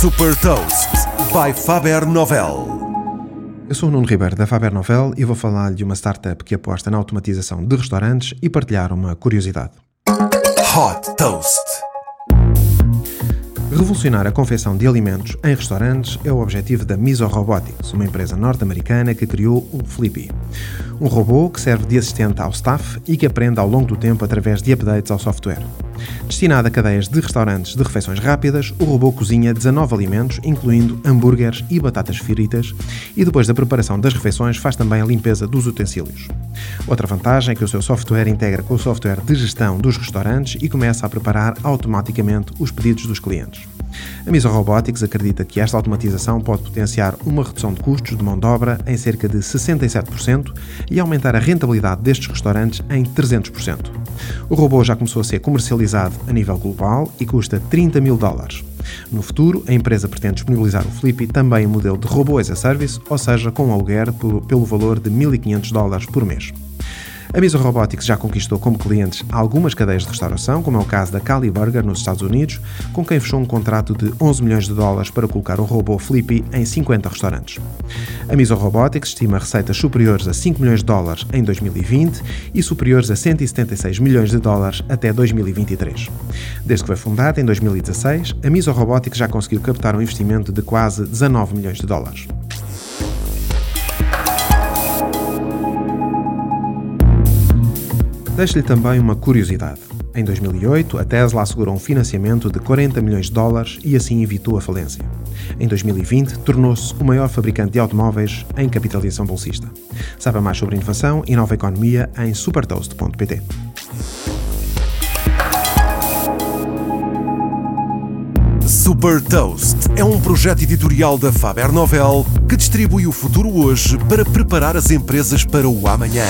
Super Toast by Faber Novel. Eu sou o Nuno Ribeiro da Faber Novel e vou falar de uma startup que aposta na automatização de restaurantes e partilhar uma curiosidade. Hot Toast. Revolucionar a confecção de alimentos em restaurantes é o objetivo da Miso Robotics, uma empresa norte-americana que criou o Flippy. Um robô que serve de assistente ao staff e que aprende ao longo do tempo através de updates ao software. Destinado a cadeias de restaurantes de refeições rápidas, o robô cozinha 19 alimentos, incluindo hambúrgueres e batatas fritas, e depois da preparação das refeições faz também a limpeza dos utensílios. Outra vantagem é que o seu software integra com o software de gestão dos restaurantes e começa a preparar automaticamente os pedidos dos clientes. A Miso Robotics acredita que esta automatização pode potenciar uma redução de custos de mão de obra em cerca de 67% e aumentar a rentabilidade destes restaurantes em 300%. O robô já começou a ser comercializado a nível global e custa 30 mil dólares. No futuro, a empresa pretende disponibilizar o Flippy também em modelo de robô as a service, ou seja, com aluguer pelo valor de 1.500 dólares por mês. A Miso Robotics já conquistou como clientes algumas cadeias de restauração, como é o caso da Cali Burger nos Estados Unidos, com quem fechou um contrato de 11 milhões de dólares para colocar o robô Flippy em 50 restaurantes. A Miso Robotics estima receitas superiores a 5 milhões de dólares em 2020 e superiores a 176 milhões de dólares até 2023. Desde que foi fundada em 2016, a Miso Robotics já conseguiu captar um investimento de quase 19 milhões de dólares. Deixo-lhe também uma curiosidade. Em 2008, a Tesla assegurou um financiamento de 40 milhões de dólares e assim evitou a falência. Em 2020, tornou-se o maior fabricante de automóveis em capitalização bolsista. Saiba mais sobre inovação e nova economia em supertoast.pt. Super Toast é um projeto editorial da Faber Novel que distribui o futuro hoje para preparar as empresas para o amanhã.